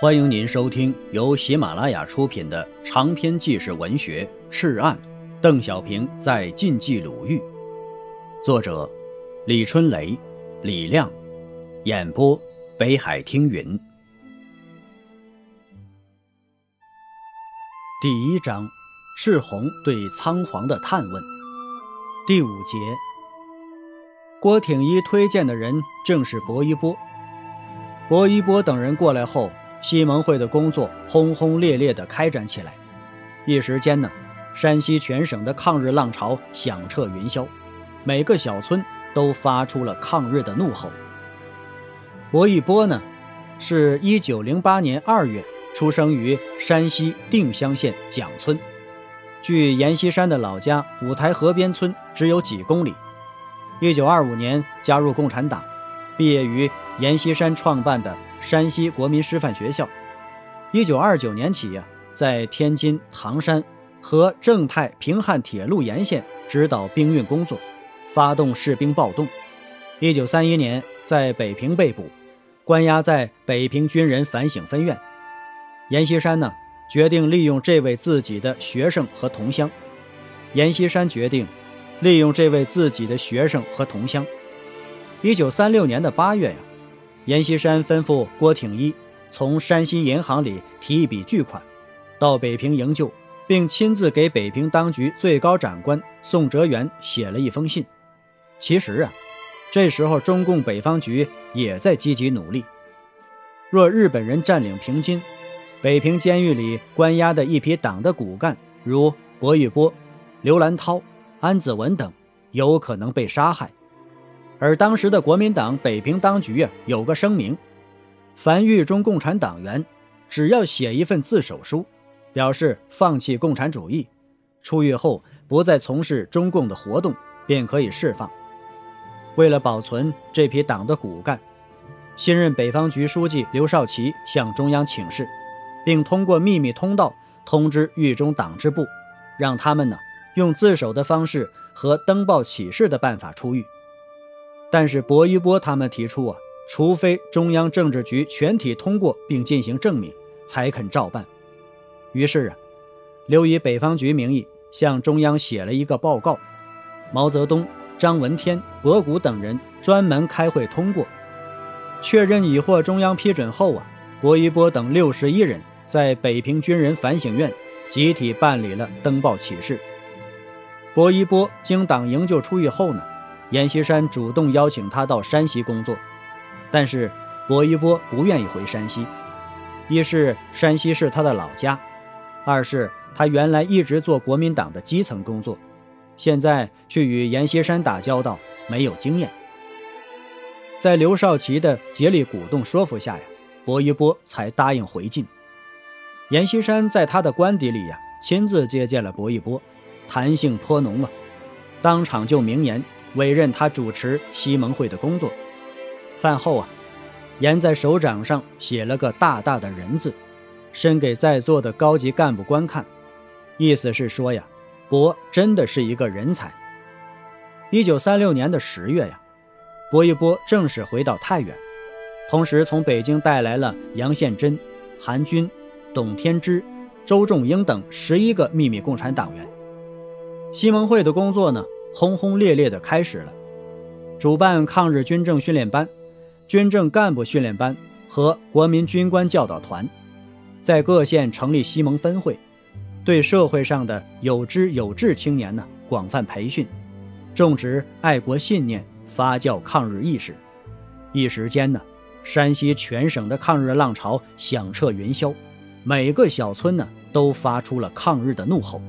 欢迎您收听由喜马拉雅出品的长篇纪实文学《赤案》，邓小平在晋冀鲁豫，作者李春雷、李亮，演播北海听云。第一章：赤红对仓皇的探问。第五节：郭挺一推荐的人正是薄一波。薄一波等人过来后。西盟会的工作轰轰烈烈地开展起来，一时间呢，山西全省的抗日浪潮响彻云霄，每个小村都发出了抗日的怒吼。薄一波呢，是一九零八年二月出生于山西定襄县蒋村，距阎锡山的老家五台河边村只有几公里。一九二五年加入共产党，毕业于阎锡山创办的。山西国民师范学校，一九二九年起呀，在天津、唐山和正太平汉铁路沿线指导兵运工作，发动士兵暴动。一九三一年在北平被捕，关押在北平军人反省分院。阎锡山呢，决定利用这位自己的学生和同乡。阎锡山决定利用这位自己的学生和同乡。一九三六年的八月呀。阎锡山吩咐郭挺一从山西银行里提一笔巨款，到北平营救，并亲自给北平当局最高长官宋哲元写了一封信。其实啊，这时候中共北方局也在积极努力。若日本人占领平津，北平监狱里关押的一批党的骨干，如薄玉波、刘兰涛、安子文等，有可能被杀害。而当时的国民党北平当局啊，有个声明：凡狱中共产党员，只要写一份自首书，表示放弃共产主义，出狱后不再从事中共的活动，便可以释放。为了保存这批党的骨干，新任北方局书记刘少奇向中央请示，并通过秘密通道通知狱中党支部，让他们呢用自首的方式和登报启事的办法出狱。但是薄一波他们提出啊，除非中央政治局全体通过并进行证明，才肯照办。于是啊，刘以北方局名义向中央写了一个报告。毛泽东、张闻天、博古等人专门开会通过，确认已获中央批准后啊，薄一波等六十一人在北平军人反省院集体办理了登报启事。薄一波经党营救出狱后呢？阎锡山主动邀请他到山西工作，但是薄一波不愿意回山西，一是山西是他的老家，二是他原来一直做国民党的基层工作，现在去与阎锡山打交道没有经验。在刘少奇的竭力鼓动说服下呀，薄一波才答应回晋。阎锡山在他的官邸里呀，亲自接见了薄一波，谈性颇浓啊，当场就明言。委任他主持西盟会的工作。饭后啊，严在手掌上写了个大大的人字，伸给在座的高级干部观看，意思是说呀，薄真的是一个人才。一九三六年的十月呀，薄一波正式回到太原，同时从北京带来了杨宪珍、韩军、董天之、周仲英等十一个秘密共产党员。西盟会的工作呢？轰轰烈烈地开始了，主办抗日军政训练班、军政干部训练班和国民军官教导团，在各县成立西盟分会，对社会上的有知有志青年呢广泛培训，种植爱国信念，发酵抗日意识。一时间呢，山西全省的抗日浪潮响彻云霄，每个小村呢都发出了抗日的怒吼。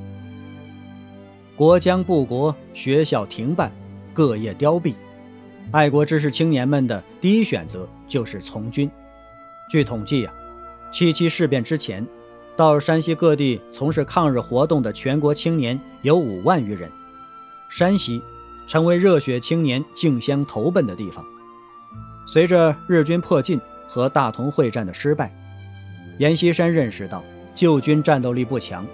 国将不国，学校停办，各业凋敝，爱国知识青年们的第一选择就是从军。据统计呀，七七事变之前，到山西各地从事抗日活动的全国青年有五万余人，山西成为热血青年竞相投奔的地方。随着日军迫近和大同会战的失败，阎锡山认识到旧军战斗力不强。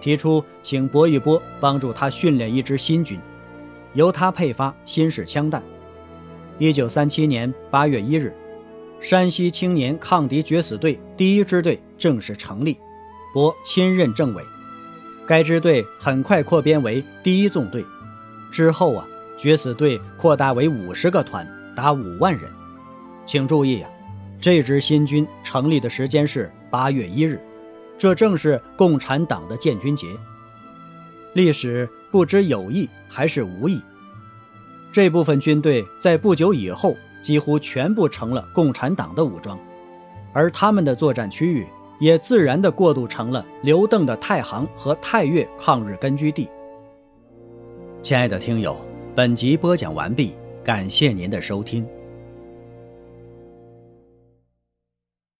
提出请薄一波帮助他训练一支新军，由他配发新式枪弹。一九三七年八月一日，山西青年抗敌决死队第一支队正式成立，伯亲任政委。该支队很快扩编为第一纵队，之后啊，决死队扩大为五十个团，达五万人。请注意啊，这支新军成立的时间是八月一日，这正是共产党的建军节。历史不知有意还是无意，这部分军队在不久以后几乎全部成了共产党的武装，而他们的作战区域。也自然地过渡成了刘邓的太行和太岳抗日根据地。亲爱的听友，本集播讲完毕，感谢您的收听。